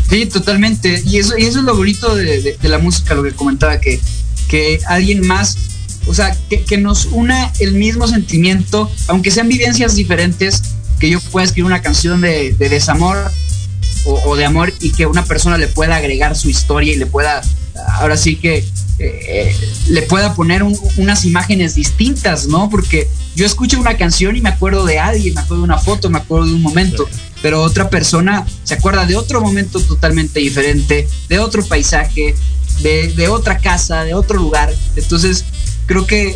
Sí, totalmente. Y eso, y eso es lo bonito de, la música, lo que comentaba, que, que alguien más, o sea, que, nos una el mismo sentimiento, aunque sean vivencias diferentes, que yo pueda escribir una canción de, de desamor o de amor y que una persona le pueda agregar su historia y le pueda, ahora sí que eh, le pueda poner un, unas imágenes distintas, ¿no? Porque yo escucho una canción y me acuerdo de alguien, me acuerdo de una foto, me acuerdo de un momento, pero otra persona se acuerda de otro momento totalmente diferente, de otro paisaje, de, de otra casa, de otro lugar. Entonces, creo que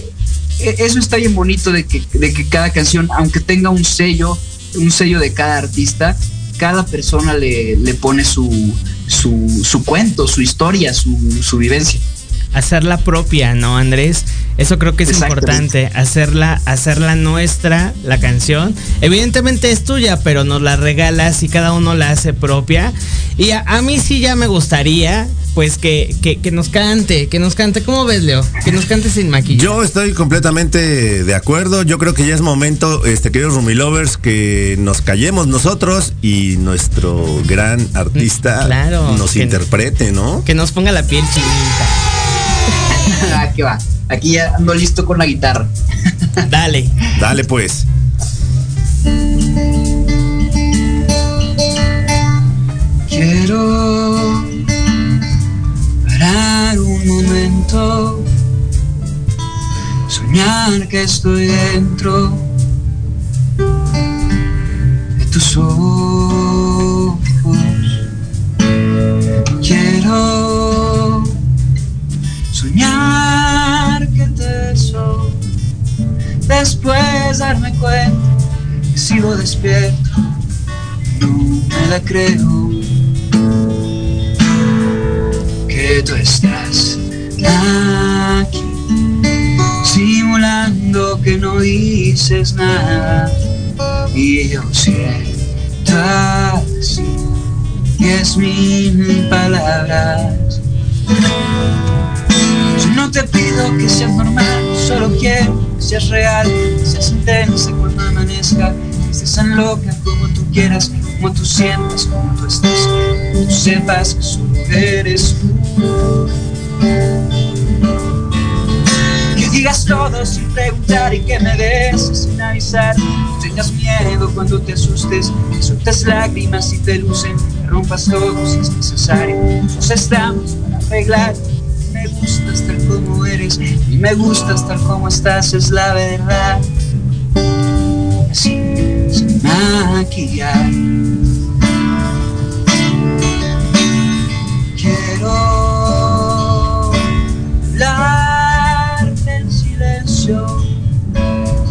e, eso está bien bonito de que, de que cada canción, aunque tenga un sello, un sello de cada artista, cada persona le, le pone su, su, su, cuento, su historia, su, su vivencia hacerla propia, ¿no, Andrés? Eso creo que es importante, hacerla, hacerla nuestra, la canción. Evidentemente es tuya, pero nos la regalas y cada uno la hace propia. Y a, a mí sí ya me gustaría, pues, que, que, que, nos cante, que nos cante. ¿Cómo ves, Leo? Que nos cante sin maquillaje. Yo estoy completamente de acuerdo. Yo creo que ya es momento, este, queridos Rumi Lovers, que nos callemos nosotros y nuestro gran artista claro, nos interprete, ¿no? Que nos ponga la piel chinita. ah, que va. Aquí ya ando listo con la guitarra. Dale. Dale pues. Quiero parar un momento, soñar que estoy dentro de tus ojos. Quiero soñar que te soy, después darme cuenta que sigo despierto, no me la creo, que tú estás aquí, simulando que no dices nada, y yo siento así, diez mil palabras te pido que seas normal, solo quiero que seas real, que seas intensa cuando amanezca, que estés tan loca como tú quieras, como tú sientas, como tú estés, que tú sepas que solo eres tú. Que digas todo sin preguntar y que me beses sin avisar, que tengas miedo cuando te asustes, que sueltes lágrimas y te lucen, que rompas todo si es necesario, nosotros estamos para arreglar me gustas tal como eres, y me gustas tal como estás, es la verdad. Así, sin maquillar. Quiero hablarte en silencio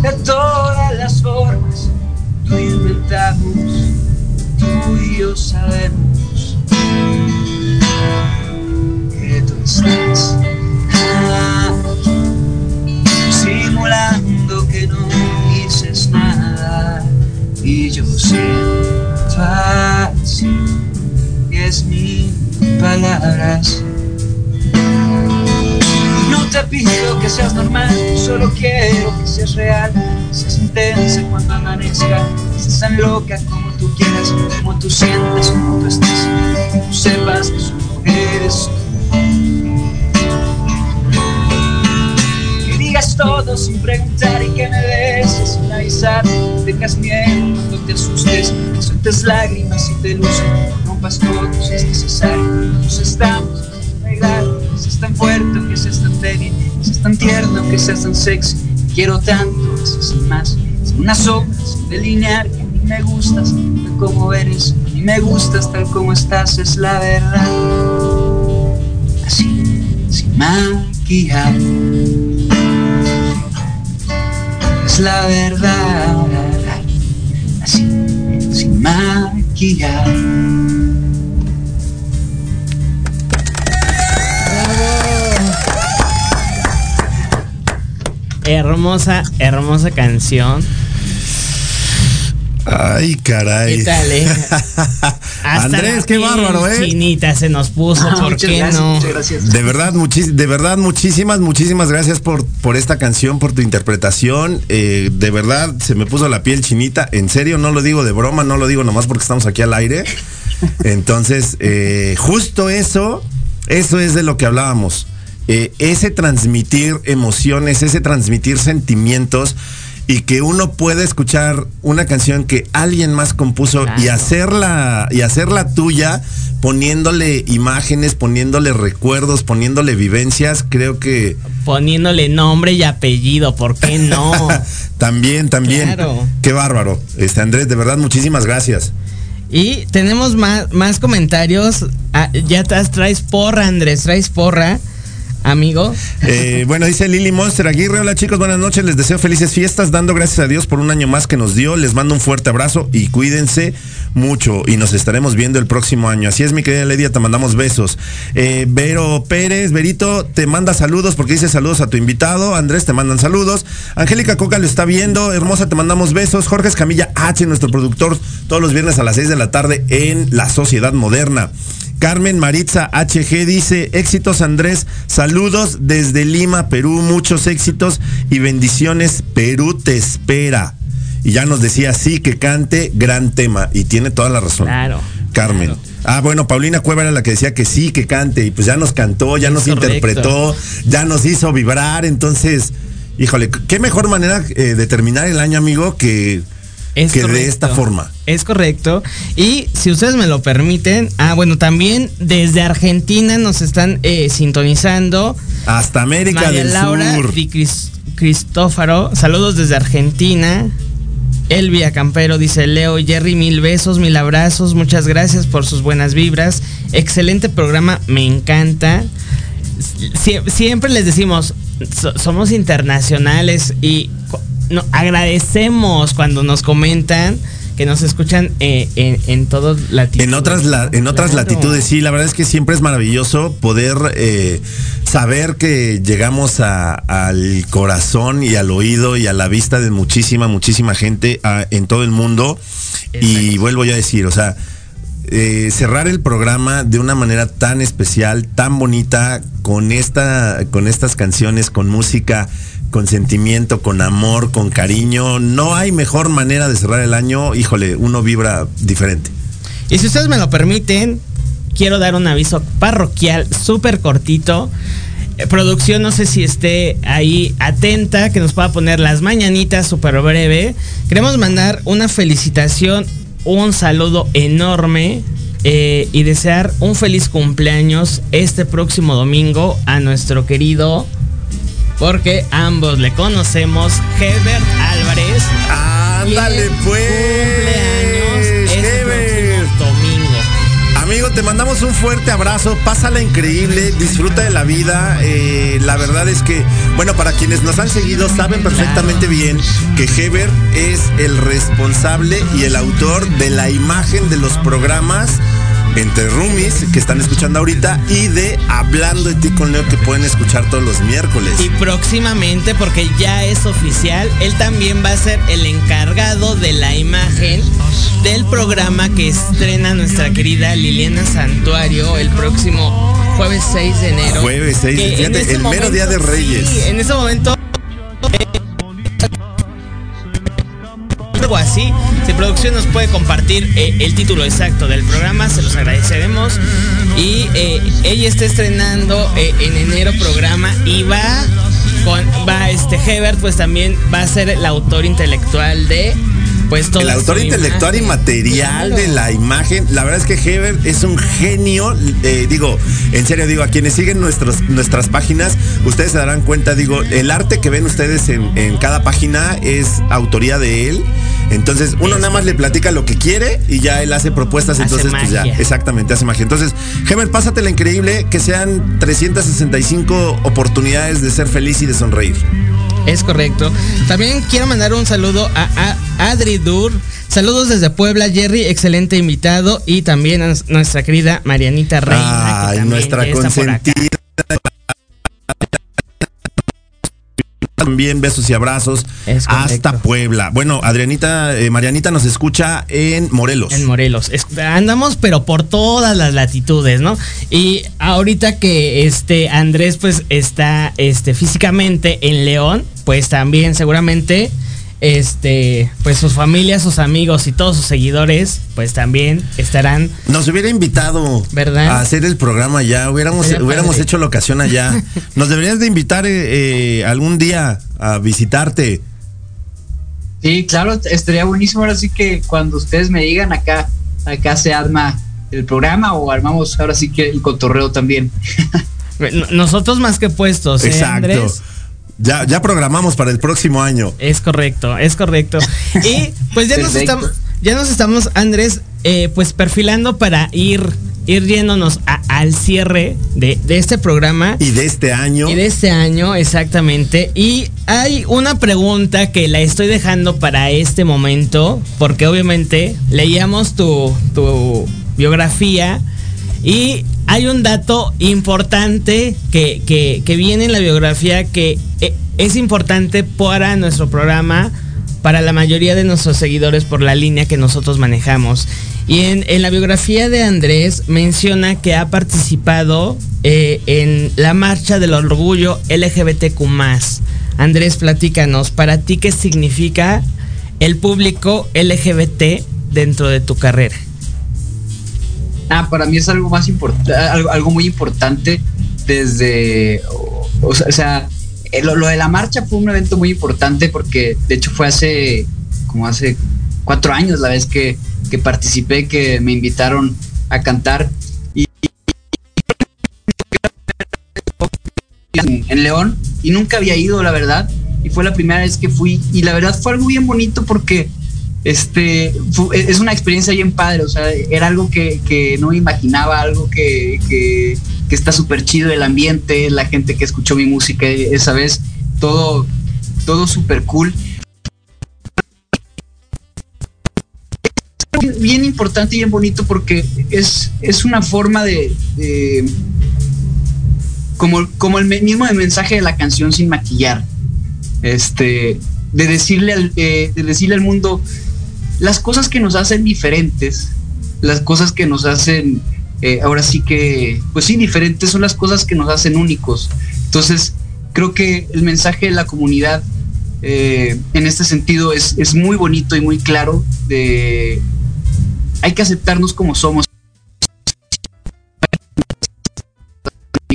de todas las formas tú inventamos, tú y yo sabemos No te pido que seas normal, solo quiero que seas real, seas intensa cuando amanezca, seas tan loca como tú quieras, como tú sientes, como tú estás, que tú sepas que solo eres. Que digas todo sin preguntar y que me beses sin avisar, tengas miedo cuando te asustes, sueltes lágrimas y te luces, rompas si es necesario, nos estamos arreglar, que seas tan fuerte, que seas tan débil, que seas tan tierno, que seas tan sexy. Quiero tanto, así sin más, sin una sombra, sin delinear, que a me gustas tal como eres, a mí me gustas tal como estás, es la verdad. Así, sin maquillar, es la verdad. Así, sin maquillar. Hermosa, hermosa canción. Ay, caray. ¿Qué tal, eh? Hasta Andrés, qué bárbaro, ¿eh? Chinita se nos puso, Ah, ¿por muchas qué gracias, no? muchas gracias. De verdad, de verdad, muchísimas, muchísimas gracias por, por esta canción, por tu interpretación. Eh, de verdad, se me puso la piel chinita. En serio, no lo digo de broma, no lo digo nomás porque estamos aquí al aire. Entonces, eh, justo eso, eso es de lo que hablábamos. Eh, ese transmitir emociones, ese transmitir sentimientos y que uno pueda escuchar una canción que alguien más compuso y hacerla y hacerla tuya poniéndole imágenes, poniéndole recuerdos, poniéndole vivencias, creo que Poniéndole nombre y apellido, ¿por qué no? también, también. Claro. Qué bárbaro. Este Andrés, de verdad, muchísimas gracias. Y tenemos más, más comentarios. Ah, ya traes porra, Andrés, traes porra, amigo. Eh, bueno, dice Lili Monster Aguirre. Hola chicos, buenas noches. Les deseo felices fiestas, dando gracias a Dios por un año más que nos dio. Les mando un fuerte abrazo y cuídense mucho. Y nos estaremos viendo el próximo año. Así es, mi querida Ledia, te mandamos besos. Eh, Vero Pérez, Verito, te manda saludos porque dice saludos a tu invitado. Andrés, te mandan saludos. Angélica Coca lo está viendo. Hermosa, te mandamos besos. Jorge Escamilla H, nuestro productor, todos los viernes a las 6 de la tarde en La Sociedad Moderna. Carmen Maritza HG dice, éxitos Andrés, saludos desde Lima, Perú, muchos éxitos y bendiciones, Perú te espera. Y ya nos decía, sí, que cante, gran tema. Y tiene toda la razón. Claro, Carmen. claro. Ah, bueno, Paulina Cueva era la que decía que sí, que cante. Y pues ya nos cantó, ya Es nos correcto. interpretó, ya nos hizo vibrar. Entonces, híjole, qué mejor manera eh, de terminar el año, amigo, que, Es que de correcto. esta forma. Es correcto. Y si ustedes me lo permiten, ah, bueno, también desde Argentina nos están eh, sintonizando. Hasta América María del Laura Sur. Cris- Cristófaro, saludos desde Argentina. Elvia Campero dice Leo, Jerry, mil besos, mil abrazos, muchas gracias por sus buenas vibras. Excelente programa, me encanta. Sie- siempre les decimos, so- somos internacionales y no, agradecemos cuando nos comentan que nos escuchan eh, en, en todos latitudes. En otras, la- en otras Claro. latitudes, sí, la verdad es que siempre es maravilloso poder eh, saber que llegamos a- al corazón y al oído y a la vista de muchísima, muchísima gente ah, en todo el mundo. Y vuelvo ya a decir, o sea, eh, cerrar el programa de una manera tan especial, tan bonita, con esta, con estas canciones, con música, con sentimiento, con amor, con cariño. No hay mejor manera de cerrar el año. Híjole, uno vibra diferente. Y si ustedes me lo permiten, quiero dar un aviso parroquial súper cortito. Eh, producción, no sé si esté ahí atenta, que nos pueda poner las mañanitas súper breve. Queremos mandar una felicitación, un saludo enorme eh, y desear un feliz cumpleaños este próximo domingo a nuestro querido, porque ambos le conocemos, Herbert Álvarez. Ándale, pues. Cumpleaños este Heber. próximo domingo. Amigo, te mandamos un fuerte abrazo, pásala increíble, disfruta de la vida. eh, la verdad es que, bueno, para quienes nos han seguido saben perfectamente bien que Heber es el responsable y el autor de la imagen de los programas entre roomies que están escuchando ahorita y de Hablando de ti con Leo que pueden escuchar todos los miércoles. Y próximamente, porque ya es oficial, él también va a ser el encargado de la imagen del programa que estrena nuestra querida Liliana Santuario el próximo jueves 6 de enero. Jueves 6, Que en fíjate, ese el mero día de Reyes. Sí, en ese momento. Algo así, si producción nos puede compartir eh, el título exacto del programa, se los agradeceremos. Y eh, ella está estrenando eh, en enero programa y va con va este Hebert, pues también va a ser el autor intelectual de El autor intelectual y material Claro. de la imagen. La verdad es que Heber es un genio. eh, digo, en serio, digo, a quienes siguen nuestros, nuestras páginas, ustedes se darán cuenta, digo, el arte que ven ustedes en, en cada página es autoría de él. Entonces, uno nada más le platica lo que quiere y ya él hace propuestas. Hace entonces, pues ya, exactamente, hace magia. Entonces, Heber, pásatela increíble, que sean 365 oportunidades de ser feliz y de sonreír. Es correcto. También quiero mandar un saludo a, a Adri Dur. Saludos desde Puebla, Jerry, excelente invitado. Y también a nuestra querida Marianita Reina. Ay, nuestra consentida. También besos y abrazos Es hasta Puebla. Bueno, Adrianita, eh, Marianita nos escucha en Morelos. En Morelos. Andamos, pero por todas las latitudes, ¿no? Y ahorita que este Andrés, pues, está este, físicamente en León, pues también seguramente. Este, pues sus familias, sus amigos y todos sus seguidores, pues también estarán Nos hubiera invitado ¿Verdad? a hacer el programa ya, hubiéramos, Sería hubiéramos padre. hecho la ocasión allá. Nos deberías de invitar eh, eh, algún día a visitarte. Sí, claro, estaría buenísimo. Ahora sí que cuando ustedes me digan acá, acá se arma el programa o armamos ahora sí que el cotorreo también. Nosotros más que puestos, ¿eh, Exacto. Andrés? Ya, ya programamos para el próximo año. Es correcto, es correcto. Y pues ya nos estamos, ya nos estamos, Andrés, eh, pues perfilando para ir, ir yéndonos a- al cierre de, de este programa. Y de este año. Y de este año, exactamente. Y hay una pregunta que la estoy dejando para este momento, porque obviamente leíamos tu, tu biografía y hay un dato importante que, que- viene en la biografía que eh, es importante para nuestro programa, para la mayoría de nuestros seguidores por la línea que nosotros manejamos. Y en, en la biografía de Andrés menciona que ha participado eh, en la marcha del orgullo LGBTQ. Andrés, platícanos, para ti, ¿qué significa el público LGBT dentro de tu carrera? Ah, para mí es algo más importante, algo, muy importante desde, o, sea- eh, lo, lo de la marcha fue un evento muy importante porque de hecho fue hace, como hace cuatro años la vez que, que participé, que me invitaron a cantar y, en, en León y nunca había ido, la verdad, y fue la primera vez que fui y la verdad fue algo bien bonito porque este fu- es una experiencia bien padre, o sea, era algo que, que no me imaginaba, algo que, que, está súper chido el ambiente, la gente que escuchó mi música esa vez, todo, todo súper cool. Bien importante y bien bonito porque es, es una forma de, como, como el mismo mensaje de la canción sin maquillar. Este, de decirle al, eh, de decirle al mundo las cosas que nos hacen diferentes, las cosas que nos hacen, eh, ahora sí que, pues sí, diferentes son las cosas que nos hacen únicos. Entonces, creo que el mensaje de la comunidad eh, en este sentido es, es muy bonito y muy claro de hay que aceptarnos como somos.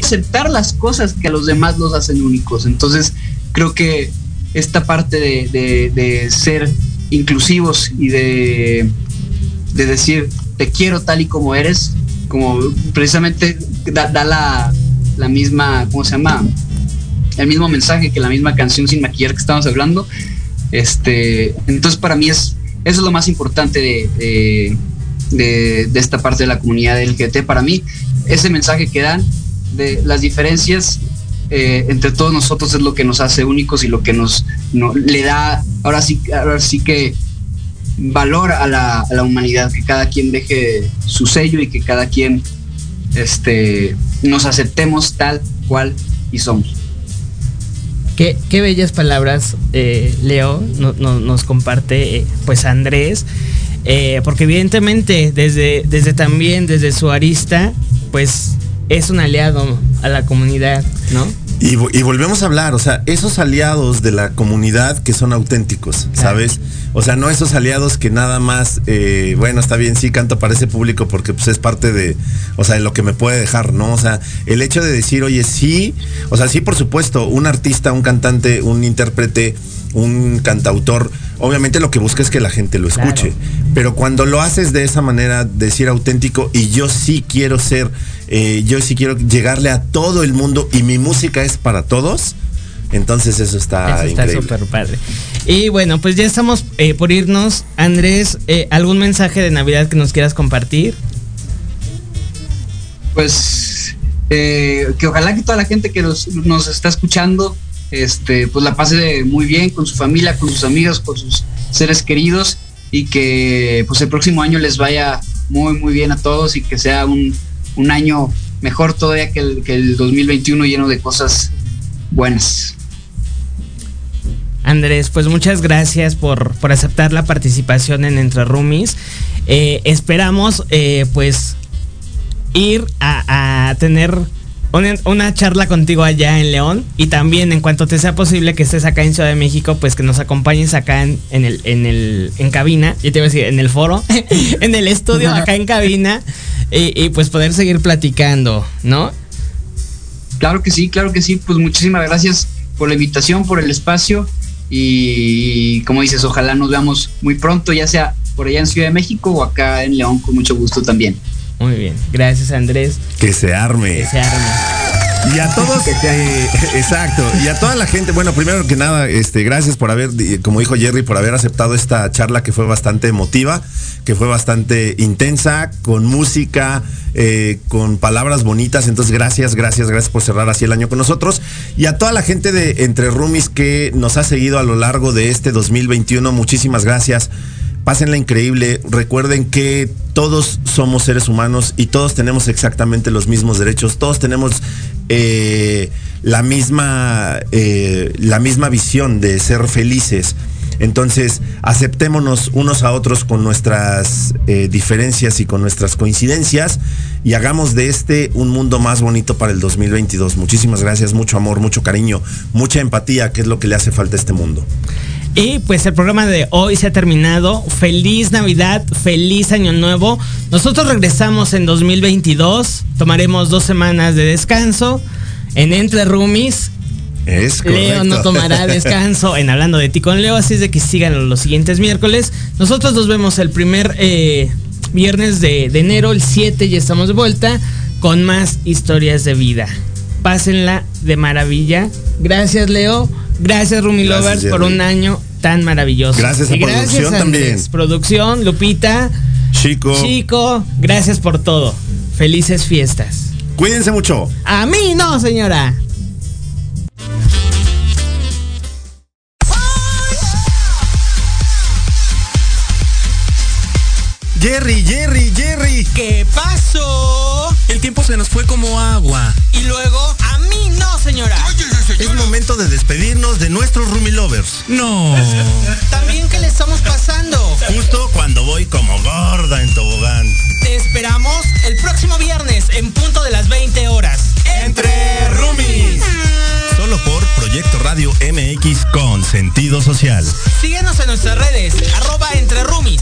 Aceptar las cosas que a los demás los hacen únicos. Entonces, creo que esta parte de- de ser inclusivos y de, de decir te quiero tal y como eres, como precisamente da, la, la misma, ¿cómo se llama? El mismo mensaje que la misma canción sin maquillar que estamos hablando. Este, entonces para mí es, eso es lo más importante de, de, de- esta parte de la comunidad LGBT. Para mí, ese mensaje que dan de las diferencias eh, entre todos nosotros es lo que nos hace únicos y lo que nos no- le da, ahora sí, ahora sí que valor a la, a la humanidad, que cada quien deje su sello y que cada quien este, nos aceptemos tal cual y somos. Qué, qué bellas palabras, eh, Leo, no- no- nos comparte eh, pues Andrés, porque evidentemente desde, desde también, desde su arista, pues es un aliado a la comunidad, ¿no? Y, vo- y volvemos a hablar, o sea, esos aliados de la comunidad que son auténticos, ¿sabes? O sea, no esos aliados que nada más, eh, bueno, está bien, sí canto para ese público porque pues es parte de, o sea, de lo que me puede dejar, ¿no? O sea, el hecho de decir, oye, sí, o sea, sí, por supuesto, un artista, un cantante, un intérprete, un cantautor, obviamente lo que busca es que la gente lo Claro. escuche. Pero cuando lo haces de esa manera, decir auténtico, y yo sí quiero ser, eh, yo sí quiero llegarle a todo el mundo y mi música es para todos, entonces eso está Eso está increíble. súper padre. Y bueno, pues ya estamos eh, por irnos. Andrés, eh, ¿algún mensaje de Navidad que nos quieras compartir? Pues eh, que ojalá que toda la gente que nos, nos está escuchando, este, pues la pase muy bien con su familia, con sus amigos, con sus seres queridos y que pues el próximo año les vaya muy muy bien a todos y que sea un, un año mejor todavía que el, que el 2021 lleno de cosas buenas. Andrés, pues muchas gracias por, por aceptar la participación en Entre Roomies. Eh, esperamos eh, pues ir a, a tener una, una charla contigo allá en León y también en cuanto te sea posible que estés acá en Ciudad de México, pues que nos acompañes acá en, en el, en el en cabina, yo te iba a decir en el foro, en el estudio acá en cabina y, y, pues poder seguir platicando, ¿no? Claro que sí, claro que sí. Pues muchísimas gracias por la invitación, por el espacio y como dices, ojalá nos veamos muy pronto, ya sea por allá en Ciudad de México o acá en León, con mucho gusto también. Muy bien, gracias Andrés. Que se arme. Que se arme. Y a todos, eh, exacto, y a toda la gente, bueno, primero que nada, este, gracias por haber, como dijo Jerry, por haber aceptado esta charla que fue bastante emotiva, que fue bastante intensa, con música, eh, con palabras bonitas. Entonces, gracias, gracias, gracias por cerrar así el año con nosotros. Y a toda la gente de Entre Rumis que nos ha seguido a lo largo de este 2021, muchísimas gracias. Pásenla increíble. Recuerden que todos somos seres humanos y todos tenemos exactamente los mismos derechos. Todos tenemos eh, la misma eh, la misma visión de ser felices. Entonces, aceptémonos unos a otros con nuestras eh, diferencias y con nuestras coincidencias y hagamos de este un mundo más bonito para el 2022. Muchísimas gracias, mucho amor, mucho cariño, mucha empatía, que es lo que le hace falta a este mundo. Y pues el programa de hoy se ha terminado. Feliz Navidad, feliz Año Nuevo. Nosotros regresamos en 2022. Tomaremos dos semanas de descanso en Entre Roomies. Es Leo no tomará descanso en Hablando de ti con Leo, así es de que sigan los siguientes miércoles. Nosotros nos vemos el primer eh, viernes de, de enero, el 7, ya estamos de vuelta con más historias de vida. Pásenla de maravilla. Gracias, Leo. Gracias, Rumi Gracias, Lovers, por un año tan maravilloso. Gracias a Y producción Andrés. también. Producción, Lupita, Chico, Chico, gracias por todo. Felices fiestas. cuídense mucho. A mí no, señora. Jerry, Jerry, Jerry. ¿Qué pasó? El tiempo se nos fue como agua. Y luego, a mí no, señora. Es momento de despedirnos de nuestros Rumi Lovers. No. También que le estamos pasando. Justo cuando voy como gorda en tobogán. Te esperamos el próximo viernes en punto de las 20 horas. Entre Rumis. Solo por Proyecto Radio MX con sentido social. Síguenos en nuestras redes, arroba entre roomies.